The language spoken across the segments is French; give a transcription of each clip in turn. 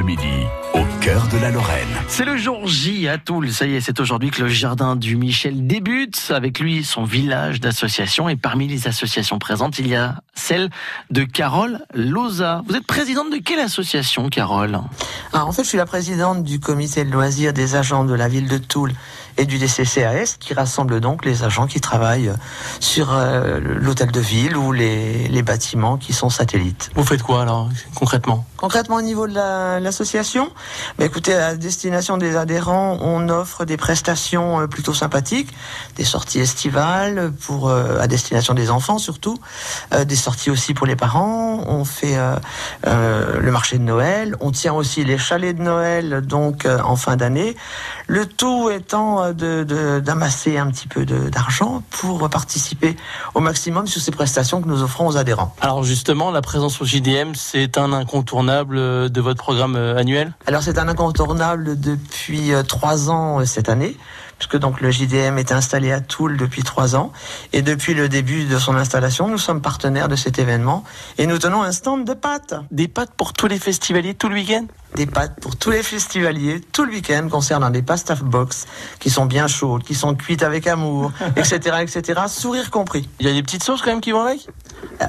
Bleu Midi, au cœur de la Lorraine. C'est le jour J à Toul. Ça y est, c'est aujourd'hui que le jardin du Michel débute. Avec lui, son village d'associations. Et parmi les associations présentes, il y a celle de Carole Loza. Vous êtes présidente de quelle association, Carole? Ah, En fait, je suis la présidente du comité de loisirs des agents de la ville de Toul et du DCCAS qui rassemble donc les agents qui travaillent sur euh, l'hôtel de ville ou les, les, bâtiments qui sont satellites. Vous faites quoi alors concrètement? Concrètement au niveau de l'association, la, bah, écoutez, à destination des adhérents, on offre des prestations euh, plutôt sympathiques, des sorties estivales pour euh, à destination des enfants surtout, des sorties aussi pour les parents. On fait le marché de Noël, on tient aussi les chalets de Noël donc en fin d'année. Le tout étant d'amasser un petit peu d'argent pour participer au maximum sur ces prestations que nous offrons aux adhérents. Alors justement, la présence au JDM, c'est un incontournable de votre programme euh, annuel? Alors c'est un incontournable depuis euh, trois ans euh, cette année puisque donc le JDM est installé à Toul depuis trois ans. Et depuis le début de son installation, nous sommes partenaires de cet événement et nous tenons un stand de pâtes. Des pâtes pour tous les festivaliers tout le week-end? Des pâtes pour tous les festivaliers tout le week-end concernant des pastaf box qui sont bien chaudes, qui sont cuites avec amour, etc., etc., sourire compris. Il y a des petites sauces quand même qui vont avec?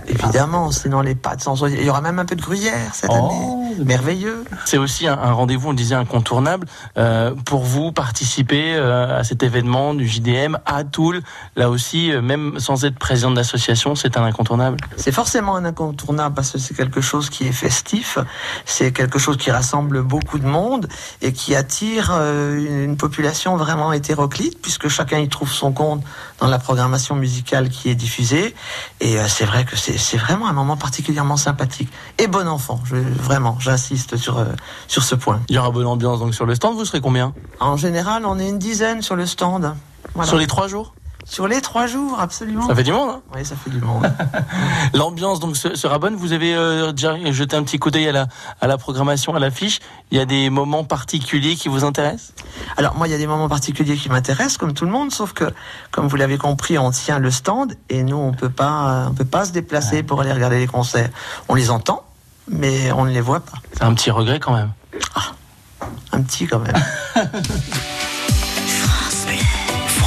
Évidemment, sinon les pâtes sans Il y aura même un peu de gruyère cette oh. année merveilleux. C'est aussi un, rendez-vous, on disait incontournable, euh, pour vous participer euh, à cet événement du JDM à Toul. Là aussi, euh, même sans être président d'association, c'est un incontournable. C'est forcément un incontournable parce que c'est quelque chose qui est festif, c'est quelque chose qui rassemble beaucoup de monde et qui attire une population vraiment hétéroclite puisque chacun y trouve son compte dans la programmation musicale qui est diffusée. Et c'est vrai que c'est vraiment un moment particulièrement sympathique. Et bon enfant, je, vraiment j'insiste sur, euh, sur ce point. Il y aura bonne ambiance donc sur le stand, vous serez combien? En général, on est une dizaine sur le stand. Sur les trois jours? Sur les trois jours, absolument. Ça fait du monde, hein Oui, ça fait du monde. L'ambiance donc sera bonne. Vous avez euh, déjà jeté un petit coup d'œil à la, à la programmation, à l'affiche. Il y a des moments particuliers qui vous intéressent? Alors moi, il y a des moments particuliers qui m'intéressent, comme tout le monde, sauf que, comme vous l'avez compris, on tient le stand et nous, on peut pas, on peut pas se déplacer pour aller regarder les concerts. On les entend, mais on ne les voit pas. C'est un petit regret quand même. Ah, un petit quand même.